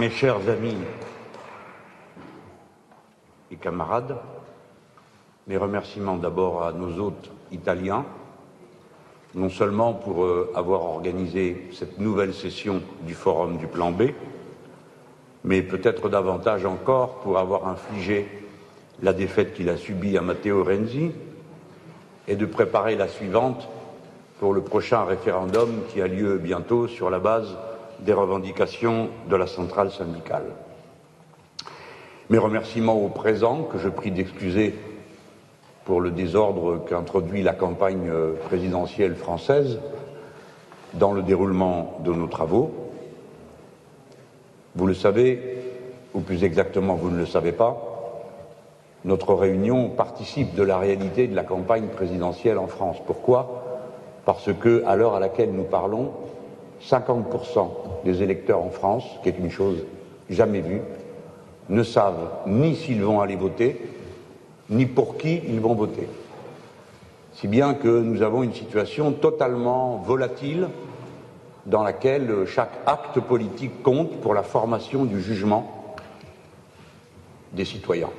Mes chers amis et camarades, mes remerciements d'abord à nos hôtes italiens, non seulement pour euh, avoir organisé cette nouvelle session du Forum du Plan B, mais peut-être davantage encore pour avoir infligé la défaite qu'il a subie à Matteo Renzi et de préparer la suivante pour le prochain référendum qui a lieu bientôt sur la base des revendications de la centrale syndicale. Mes remerciements au présent, que je prie d'excuser pour le désordre qu'introduit la campagne euh, présidentielle française dans le déroulement de nos travaux. Vous le savez, ou plus exactement, vous ne le savez pas, notre réunion participe de la réalité de la campagne présidentielle en France. Pourquoi? Parce que, à l'heure à laquelle nous parlons, 50% des électeurs en France, qui est une chose jamais vue, ne savent ni s'ils vont aller voter, ni pour qui ils vont voter. Si bien que nous avons une situation totalement volatile dans laquelle chaque acte politique compte pour la formation du jugement des citoyens.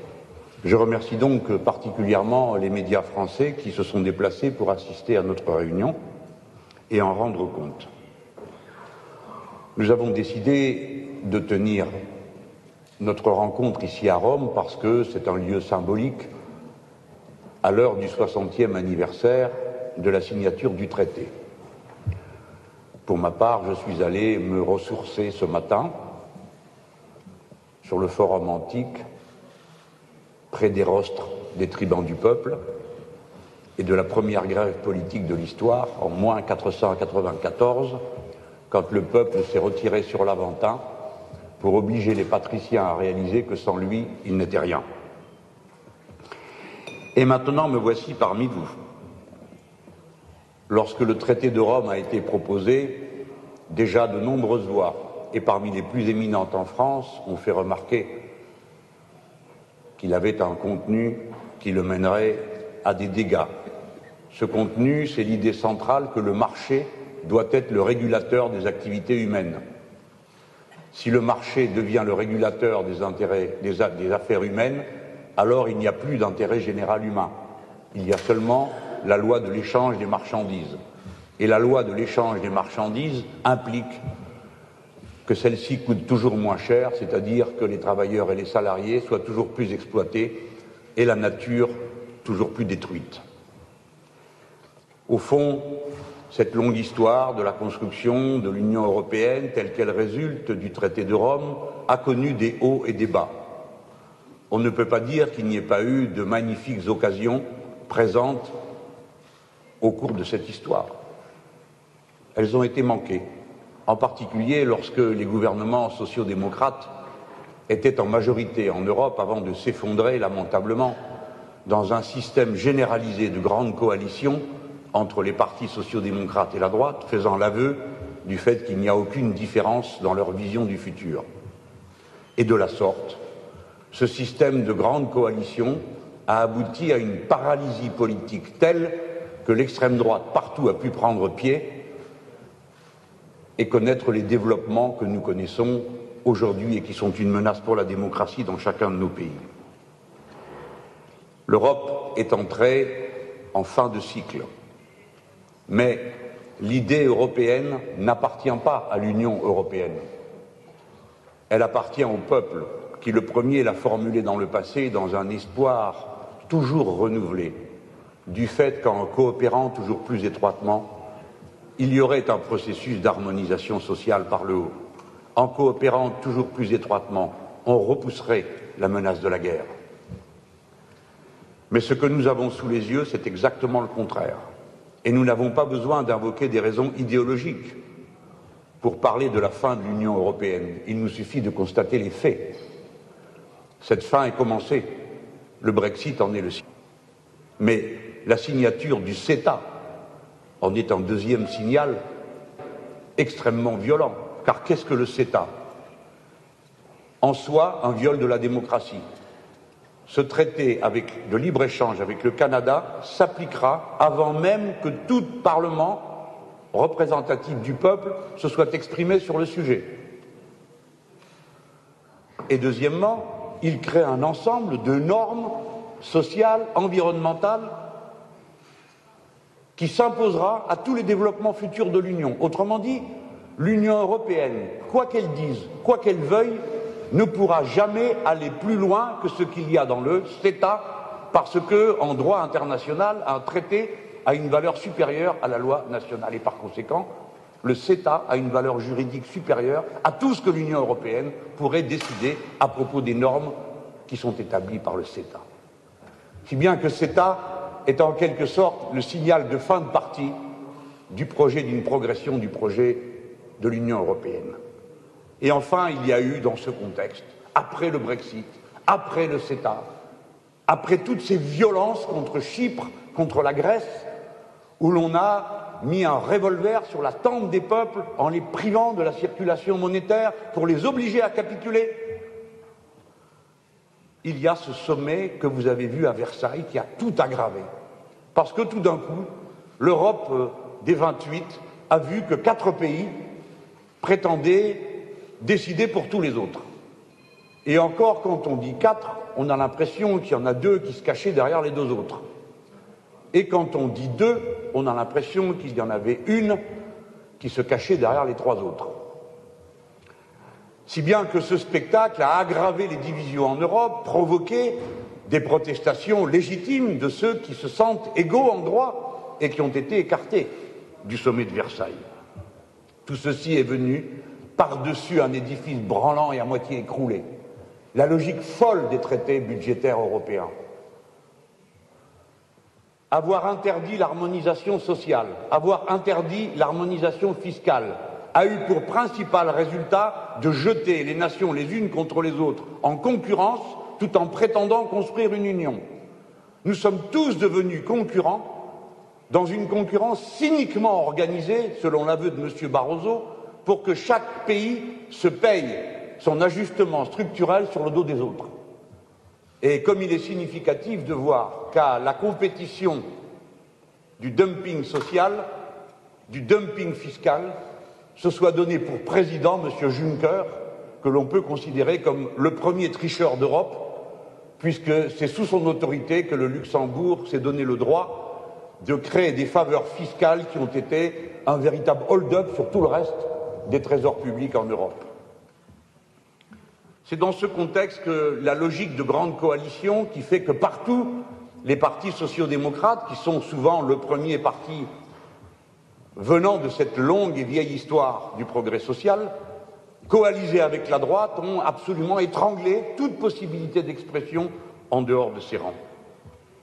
Je remercie donc particulièrement les médias français qui se sont déplacés pour assister à notre réunion et en rendre compte. Nous avons décidé de tenir notre rencontre ici à Rome parce que c'est un lieu symbolique à l'heure du 60e anniversaire de la signature du traité. Pour ma part, je suis allé me ressourcer ce matin sur le forum antique près des rostres des tribans du peuple et de la première grève politique de l'histoire en moins 494, quand le peuple s'est retiré sur l'Aventin pour obliger les patriciens à réaliser que sans lui, il n'était rien. Et maintenant, me voici parmi vous. Lorsque le traité de Rome a été proposé, déjà de nombreuses voix, et parmi les plus éminentes en France, ont fait remarquer qu'il avait un contenu qui le mènerait à des dégâts. Ce contenu, c'est l'idée centrale que le marché doit être le régulateur des activités humaines. Si le marché devient le régulateur des, intérêts, des, affaires humaines, alors il n'y a plus d'intérêt général humain. Il y a seulement la loi de l'échange des marchandises. Et la loi de l'échange des marchandises implique que celle-ci coûte toujours moins cher, c'est-à-dire que les travailleurs et les salariés soient toujours plus exploités et la nature toujours plus détruite. Au fond, cette longue histoire de la construction de l'Union européenne telle qu'elle résulte du traité de Rome a connu des hauts et des bas. On ne peut pas dire qu'il n'y ait pas eu de magnifiques occasions présentes au cours de cette histoire. Elles ont été manquées en particulier lorsque les gouvernements sociaux-démocrates étaient en majorité en Europe avant de s'effondrer lamentablement dans un système généralisé de grandes coalitions entre les partis sociaux-démocrates et la droite, faisant l'aveu du fait qu'il n'y a aucune différence dans leur vision du futur. Et de la sorte, ce système de grandes coalitions a abouti à une paralysie politique telle que l'extrême droite partout a pu prendre pied et connaître les développements que nous connaissons aujourd'hui et qui sont une menace pour la démocratie dans chacun de nos pays. L'Europe est entrée en fin de cycle, mais l'idée européenne n'appartient pas à l'Union européenne. Elle appartient au peuple qui le premier l'a formulée dans le passé dans un espoir toujours renouvelé du fait qu'en coopérant toujours plus étroitement, il y aurait un processus d'harmonisation sociale par le haut. En coopérant toujours plus étroitement, on repousserait la menace de la guerre. Mais ce que nous avons sous les yeux, c'est exactement le contraire. Et nous n'avons pas besoin d'invoquer des raisons idéologiques pour parler de la fin de l'Union européenne. Il nous suffit de constater les faits. Cette fin est commencée. Le Brexit en est le signe. Mais la signature du CETA, en est un deuxième signal extrêmement violent. Car qu'est-ce que le CETA? En soi, un viol de la démocratie. Ce traité de libre-échange avec le Canada s'appliquera avant même que tout Parlement représentatif du peuple se soit exprimé sur le sujet. Et deuxièmement, il crée un ensemble de normes sociales, environnementales, qui s'imposera à tous les développements futurs de l'Union. Autrement dit, l'Union européenne, quoi qu'elle dise, quoi qu'elle veuille, ne pourra jamais aller plus loin que ce qu'il y a dans le CETA, parce que, en droit international, un traité a une valeur supérieure à la loi nationale. Et par conséquent, le CETA a une valeur juridique supérieure à tout ce que l'Union européenne pourrait décider à propos des normes qui sont établies par le CETA. Si bien que CETA est en quelque sorte le signal de fin de partie du projet d'une progression du projet de l'Union européenne. Et enfin, il y a eu dans ce contexte, après le Brexit, après le CETA, après toutes ces violences contre Chypre, contre la Grèce, où l'on a mis un revolver sur la tempe des peuples en les privant de la circulation monétaire pour les obliger à capituler. Il y a ce sommet que vous avez vu à Versailles qui a tout aggravé. Parce que tout d'un coup, l'Europe euh, des 28 a vu que quatre pays prétendaient décider pour tous les autres. Et encore, quand on dit quatre, on a l'impression qu'il y en a deux qui se cachaient derrière les deux autres. Et quand on dit deux, on a l'impression qu'il y en avait une qui se cachait derrière les trois autres. Si bien que ce spectacle a aggravé les divisions en Europe, provoqué des protestations légitimes de ceux qui se sentent égaux en droit et qui ont été écartés du sommet de Versailles. Tout ceci est venu par-dessus un édifice branlant et à moitié écroulé. La logique folle des traités budgétaires européens avoir interdit l'harmonisation sociale, avoir interdit l'harmonisation fiscale, a eu pour principal résultat de jeter les nations les unes contre les autres en concurrence tout en prétendant construire une union. Nous sommes tous devenus concurrents dans une concurrence cyniquement organisée, selon l'aveu de M. Barroso, pour que chaque pays se paye son ajustement structurel sur le dos des autres. Et comme il est significatif de voir qu'à la compétition du dumping social, du dumping fiscal, se soit donné pour président M. Juncker, que l'on peut considérer comme le premier tricheur d'Europe, puisque c'est sous son autorité que le Luxembourg s'est donné le droit de créer des faveurs fiscales qui ont été un véritable hold-up sur tout le reste des trésors publics en Europe. C'est dans ce contexte que la logique de grande coalition qui fait que partout les partis sociaux-démocrates, qui sont souvent le premier parti venant de cette longue et vieille histoire du progrès social, coalisés avec la droite, ont absolument étranglé toute possibilité d'expression en dehors de ces rangs.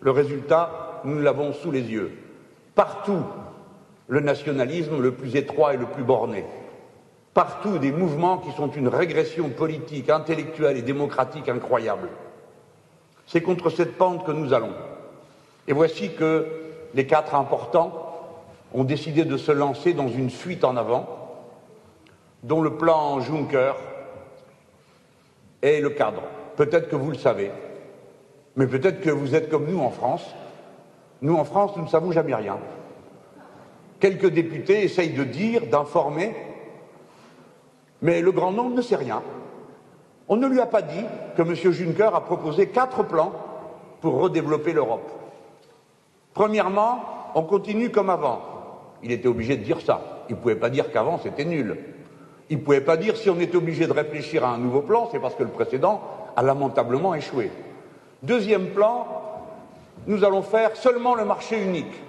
Le résultat, nous l'avons sous les yeux. Partout, le nationalisme le plus étroit et le plus borné, partout des mouvements qui sont une régression politique, intellectuelle et démocratique incroyable. C'est contre cette pente que nous allons. Et voici que les quatre importants ont décidé de se lancer dans une fuite en avant, dont le plan Juncker est le cadre. Peut-être que vous le savez, mais peut-être que vous êtes comme nous en France. Nous, en France, nous ne savons jamais rien. Quelques députés essayent de dire, d'informer, mais le grand nombre ne sait rien. On ne lui a pas dit que M. Juncker a proposé quatre plans pour redévelopper l'Europe. Premièrement, on continue comme avant. Il était obligé de dire ça. Il ne pouvait pas dire qu'avant c'était nul. Il ne pouvait pas dire si on était obligé de réfléchir à un nouveau plan, c'est parce que le précédent a lamentablement échoué. Deuxième plan, nous allons faire seulement le marché unique.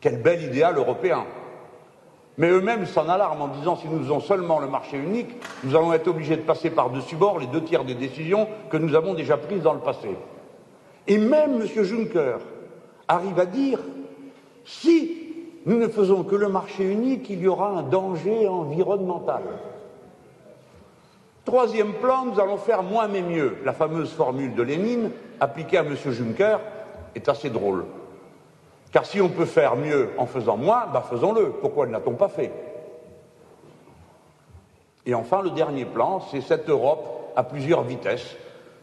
Quel bel idéal européen. Mais eux-mêmes s'en alarment en disant si nous faisons seulement le marché unique, nous allons être obligés de passer par-dessus bord les deux tiers des décisions que nous avons déjà prises dans le passé. Et même M. Juncker arrive à dire si nous ne faisons que le marché unique, il y aura un danger environnemental. Troisième plan, nous allons faire moins mais mieux. La fameuse formule de Lénine, appliquée à M. Juncker, est assez drôle. Car si on peut faire mieux en faisant moins, bah faisons-le. Pourquoi ne l'a-t-on pas fait? Et enfin, le dernier plan, c'est cette Europe à plusieurs vitesses,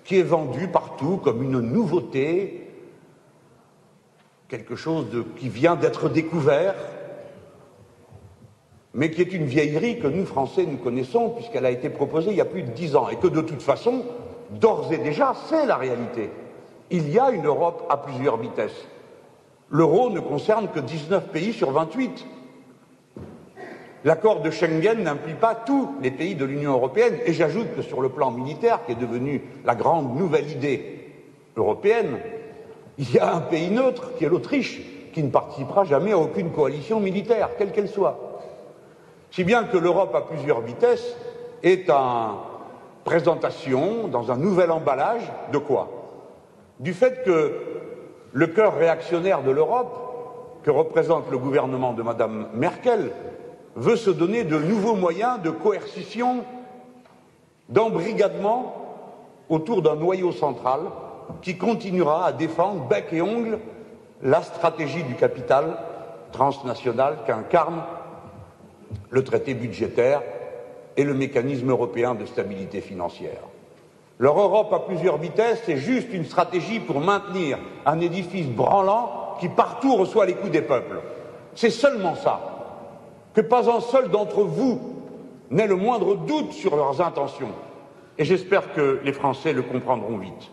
qui est vendue partout comme une nouveauté, quelque chose qui vient d'être découvert. mais qui est une vieillerie que nous, Français, nous connaissons, puisqu'elle a été proposée il y a plus de dix ans, et que de toute façon, d'ores et déjà, c'est la réalité. Il y a une Europe à plusieurs vitesses. L'euro ne concerne que 19 pays sur 28. L'accord de Schengen n'implique pas tous les pays de l'Union européenne, et j'ajoute que sur le plan militaire, qui est devenu la grande nouvelle idée européenne, il y a un pays neutre, qui est l'Autriche, qui ne participera jamais à aucune coalition militaire, quelle qu'elle soit. Si bien que l'Europe à plusieurs vitesses est en présentation, dans un nouvel emballage, de quoi? Du fait que le cœur réactionnaire de l'Europe, que représente le gouvernement de Mme Merkel, veut se donner de nouveaux moyens de coercition, d'embrigadement autour d'un noyau central qui continuera à défendre bec et ongle la stratégie du capital transnational qu'incarne le traité budgétaire et le mécanisme européen de stabilité financière. Leur Europe à plusieurs vitesses, c'est juste une stratégie pour maintenir un édifice branlant qui partout reçoit les coups des peuples. C'est seulement ça. Que pas un seul d'entre vous n'ait le moindre doute sur leurs intentions. Et j'espère que les Français le comprendront vite.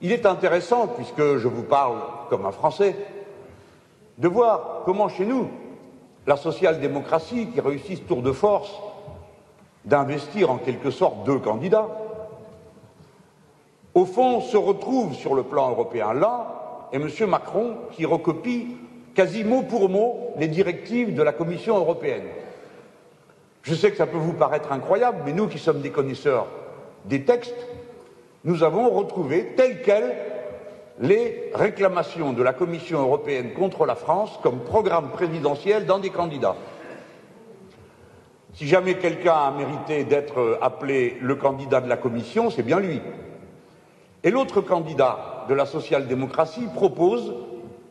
Il est intéressant, puisque je vous parle comme un Français, de voir comment chez nous, la social-démocratie, qui réussit ce tour de force d'investir en quelque sorte deux candidats, au fond se retrouve sur le plan européen. Là, et M. Macron qui recopie quasi mot pour mot les directives de la Commission européenne. Je sais que ça peut vous paraître incroyable, mais nous qui sommes des connaisseurs des textes, nous avons retrouvé telles quelles les réclamations de la Commission européenne contre la France comme programme présidentiel dans des candidats. Si jamais quelqu'un a mérité d'être appelé le candidat de la Commission, c'est bien lui. Et l'autre candidat de la social-démocratie propose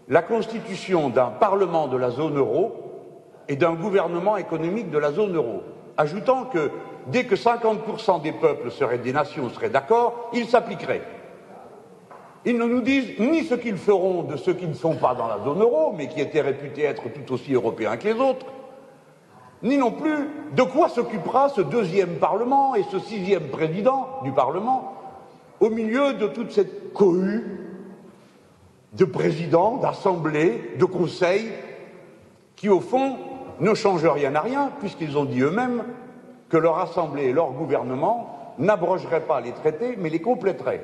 la constitution d'un Parlement de la zone euro et d'un gouvernement économique de la zone euro, ajoutant que dès que 50% des peuples seraient des nations seraient d'accord, il s'appliquerait. Ils ne nous disent ni ce qu'ils feront de ceux qui ne sont pas dans la zone euro, mais qui étaient réputés être tout aussi européens que les autres, ni non plus de quoi s'occupera ce deuxième Parlement et ce sixième président du Parlement au milieu de toute cette cohue de présidents, d'assemblées, de conseils, qui au fond ne changent rien à rien, puisqu'ils ont dit eux-mêmes que leur assemblée et leur gouvernement n'abrogeraient pas les traités, mais les compléteraient.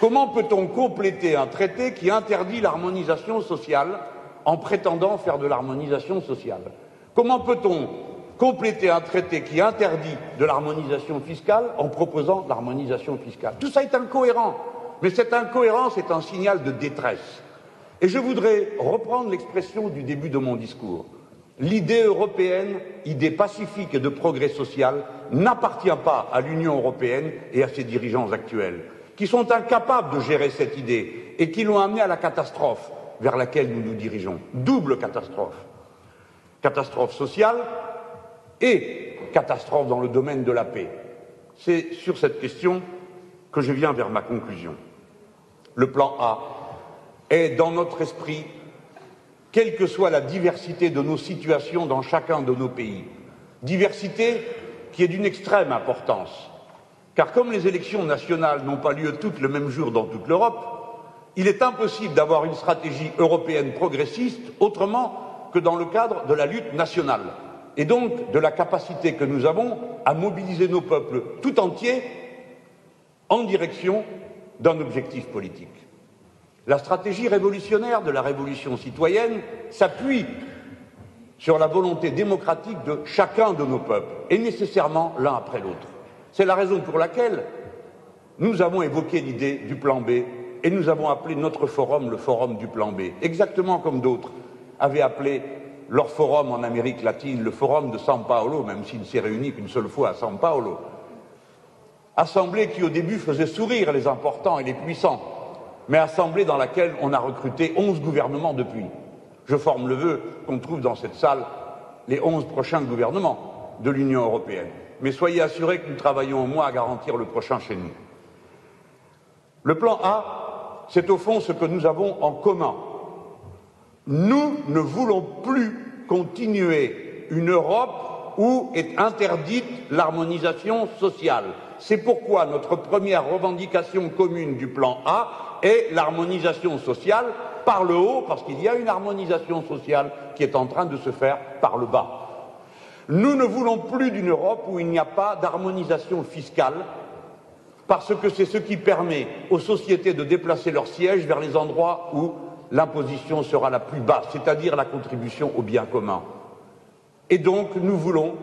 Comment peut-on compléter un traité qui interdit l'harmonisation sociale en prétendant faire de l'harmonisation sociale? Comment peut-on compléter un traité qui interdit de l'harmonisation fiscale en proposant l'harmonisation fiscale Tout ça est incohérent, mais cette incohérence est un signal de détresse. Et je voudrais reprendre l'expression du début de mon discours. L'idée européenne, idée pacifique et de progrès social, n'appartient pas à l'Union européenne et à ses dirigeants actuels, qui sont incapables de gérer cette idée et qui l'ont amenée à la catastrophe vers laquelle nous nous dirigeons. Double catastrophe. Catastrophe sociale et catastrophe dans le domaine de la paix. C'est sur cette question que je viens vers ma conclusion. Le plan A est dans notre esprit quelle que soit la diversité de nos situations dans chacun de nos pays. Diversité qui est d'une extrême importance. Car comme les élections nationales n'ont pas lieu toutes le même jour dans toute l'Europe, il est impossible d'avoir une stratégie européenne progressiste autrement que dans le cadre de la lutte nationale et donc de la capacité que nous avons à mobiliser nos peuples tout entiers en direction d'un objectif politique. La stratégie révolutionnaire de la révolution citoyenne s'appuie sur la volonté démocratique de chacun de nos peuples, et nécessairement l'un après l'autre. C'est la raison pour laquelle nous avons évoqué l'idée du plan B et nous avons appelé notre forum le forum du plan B, exactement comme d'autres avaient appelé leur forum en Amérique latine le forum de San Paolo, même s'il ne s'est réuni qu'une seule fois à San Paolo. Assemblée qui au début faisait sourire les importants et les puissants, mais assemblée dans laquelle on a recruté onze gouvernements depuis. Je forme le vœu qu'on trouve dans cette salle les onze prochains gouvernements de l'Union européenne. Mais soyez assurés que nous travaillons au moins à garantir le prochain chez nous. Le plan A, c'est au fond ce que nous avons en commun. Nous ne voulons plus continuer une Europe où est interdite l'harmonisation sociale. C'est pourquoi notre première revendication commune du plan A est l'harmonisation sociale par le haut, parce qu'il y a une harmonisation sociale qui est en train de se faire par le bas. Nous ne voulons plus d'une Europe où il n'y a pas d'harmonisation fiscale, parce que c'est ce qui permet aux sociétés de déplacer leurs sièges vers les endroits où l'imposition sera la plus basse, c'est-à-dire la contribution au bien commun. Et donc, nous voulons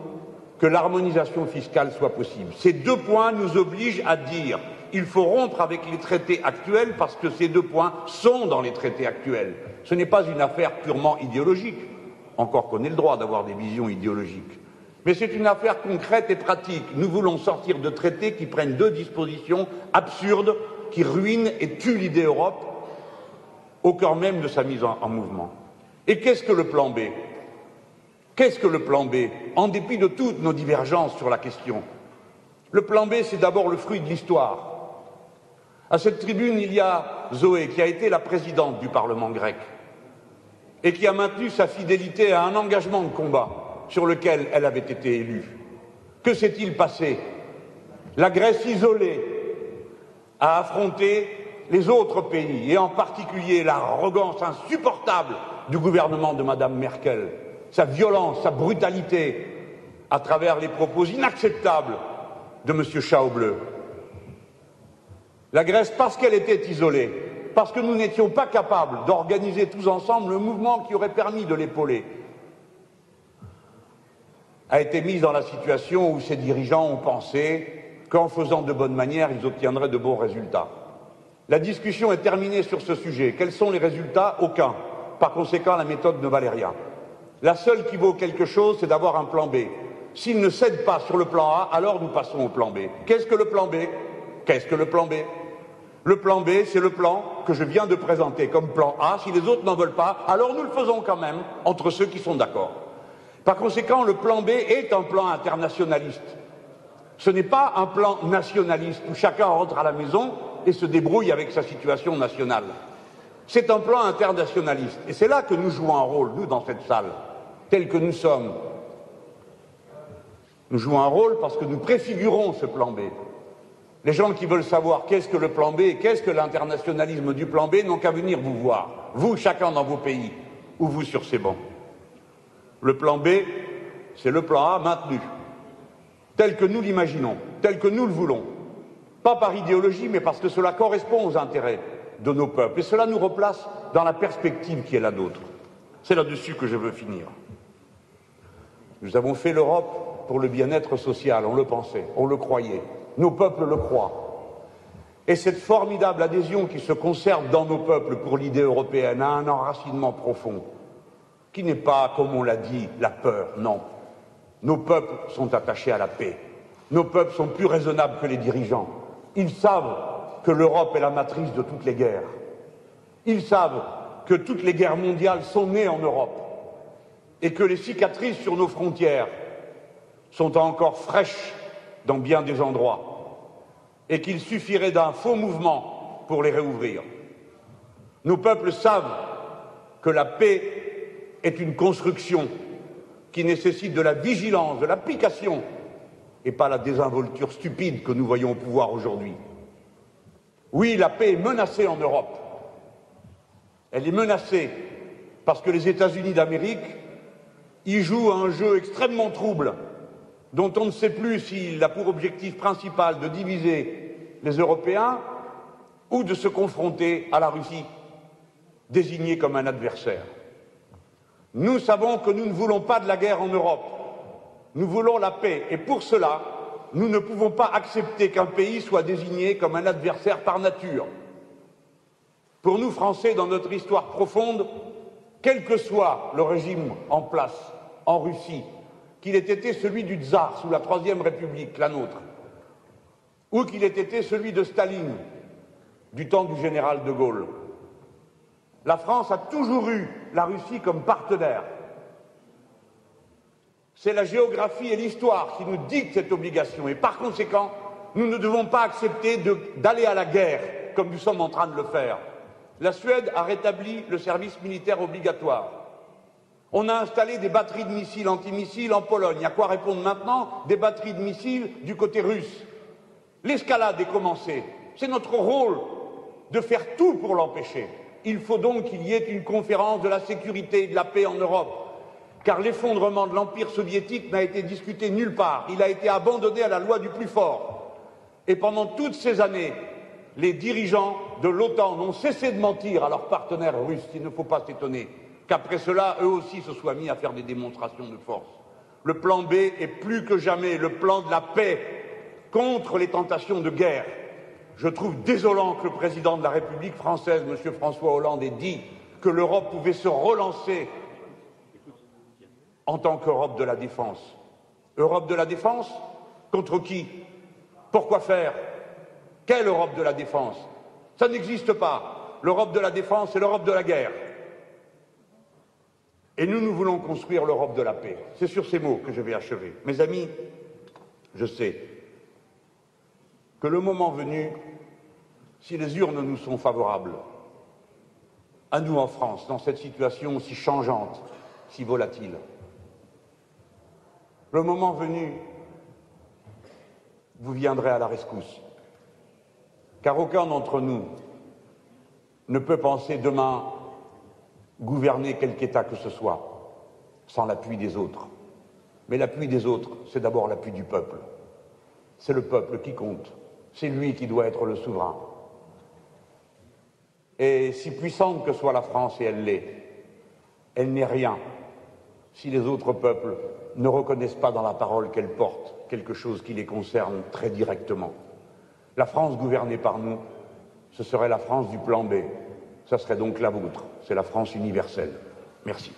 que l'harmonisation fiscale soit possible. Ces deux points nous obligent à dire il faut rompre avec les traités actuels parce que ces deux points sont dans les traités actuels. Ce n'est pas une affaire purement idéologique, encore qu'on ait le droit d'avoir des visions idéologiques. Mais c'est une affaire concrète et pratique. Nous voulons sortir de traités qui prennent deux dispositions absurdes, qui ruinent et tuent l'idée Europe au cœur même de sa mise en, en mouvement. Et qu'est-ce que le plan B? Qu'est-ce que le plan B? En dépit de toutes nos divergences sur la question, le plan B, c'est d'abord le fruit de l'histoire. À cette tribune, il y a Zoé, qui a été la présidente du Parlement grec et qui a maintenu sa fidélité à un engagement de combat sur lequel elle avait été élue. Que s'est-il passé? La Grèce isolée a affronté les autres pays, et en particulier l'arrogance insupportable du gouvernement de Mme Merkel, sa violence, sa brutalité, à travers les propos inacceptables de M. Schauble. La Grèce, parce qu'elle était isolée, parce que nous n'étions pas capables d'organiser tous ensemble le mouvement qui aurait permis de l'épauler, a été mise dans la situation où ses dirigeants ont pensé qu'en faisant de bonnes manières, ils obtiendraient de bons résultats. La discussion est terminée sur ce sujet. Quels sont les résultats? Aucun. Par conséquent, la méthode ne valait rien. La seule qui vaut quelque chose, c'est d'avoir un plan B. S'il ne cède pas sur le plan A, alors nous passons au plan B. Qu'est-ce que le plan B? Qu'est-ce que le plan B? Le plan B, c'est le plan que je viens de présenter comme plan A. Si les autres n'en veulent pas, alors nous le faisons quand même entre ceux qui sont d'accord. Par conséquent, le plan B est un plan internationaliste. Ce n'est pas un plan nationaliste où chacun rentre à la maison et se débrouille avec sa situation nationale. C'est un plan internationaliste. Et c'est là que nous jouons un rôle, nous, dans cette salle, tels que nous sommes. Nous jouons un rôle parce que nous préfigurons ce plan B. Les gens qui veulent savoir qu'est-ce que le plan B et qu'est-ce que l'internationalisme du plan B n'ont qu'à venir vous voir, vous, chacun dans vos pays, ou vous sur ces bancs. Le plan B, c'est le plan A maintenu, tel que nous l'imaginons, tel que nous le voulons. Pas par idéologie, mais parce que cela correspond aux intérêts de nos peuples. Et cela nous replace dans la perspective qui est la nôtre. C'est là-dessus que je veux finir. Nous avons fait l'Europe pour le bien-être social, on le pensait, on le croyait. Nos peuples le croient. Et cette formidable adhésion qui se conserve dans nos peuples pour l'idée européenne a un enracinement profond qui n'est pas, comme on l'a dit, la peur, non. Nos peuples sont attachés à la paix. Nos peuples sont plus raisonnables que les dirigeants. Ils savent que l'Europe est la matrice de toutes les guerres. Ils savent que toutes les guerres mondiales sont nées en Europe et que les cicatrices sur nos frontières sont encore fraîches dans bien des endroits et qu'il suffirait d'un faux mouvement pour les réouvrir. Nos peuples savent que la paix est une construction qui nécessite de la vigilance, de l'application, et pas la désinvolture stupide que nous voyons au pouvoir aujourd'hui. Oui, la paix est menacée en Europe. Elle est menacée parce que les États-Unis d'Amérique y jouent un jeu extrêmement trouble, dont on ne sait plus s'il a pour objectif principal de diviser les Européens ou de se confronter à la Russie, désignée comme un adversaire. Nous savons que nous ne voulons pas de la guerre en Europe. Nous voulons la paix. Et pour cela, nous ne pouvons pas accepter qu'un pays soit désigné comme un adversaire par nature. Pour nous, Français, dans notre histoire profonde, quel que soit le régime en place en Russie, qu'il ait été celui du tsar sous la Troisième République, la nôtre, ou qu'il ait été celui de Staline du temps du général de Gaulle, la France a toujours eu la Russie comme partenaire. C'est la géographie et l'histoire qui nous dictent cette obligation et par conséquent, nous ne devons pas accepter d'aller à la guerre comme nous sommes en train de le faire. La Suède a rétabli le service militaire obligatoire. On a installé des batteries de missiles antimissiles en Pologne. A quoi répondre maintenant Des batteries de missiles du côté russe? L'escalade est commencée. C'est notre rôle de faire tout pour l'empêcher. Il faut donc qu'il y ait une conférence de la sécurité et de la paix en Europe, car l'effondrement de l'Empire soviétique n'a été discuté nulle part. Il a été abandonné à la loi du plus fort. Et pendant toutes ces années, les dirigeants de l'OTAN n'ont cessé de mentir à leurs partenaires russes. Il ne faut pas s'étonner qu'après cela, eux aussi se soient mis à faire des démonstrations de force. Le plan B est plus que jamais le plan de la paix contre les tentations de guerre. Je trouve désolant que le président de la République française, M. François Hollande, ait dit que l'Europe pouvait se relancer en tant qu'Europe de la défense. Europe de la défense Contre qui? Pourquoi faire? Quelle Europe de la défense? Ça n'existe pas. L'Europe de la défense, c'est l'Europe de la guerre. Et nous, nous voulons construire l'Europe de la paix. C'est sur ces mots que je vais achever. Mes amis, je sais que le moment venu, si les urnes nous sont favorables, à nous en France, dans cette situation si changeante, si volatile, le moment venu, vous viendrez à la rescousse. Car aucun d'entre nous ne peut penser demain gouverner quelque État que ce soit sans l'appui des autres. Mais l'appui des autres, c'est d'abord l'appui du peuple. C'est le peuple qui compte. C'est lui qui doit être le souverain. Et si puissante que soit la France, et elle l'est, elle n'est rien si les autres peuples ne reconnaissent pas dans la parole qu'elle porte quelque chose qui les concerne très directement. La France gouvernée par nous, ce serait la France du plan B, ça serait donc la vôtre. C'est la France universelle. Merci.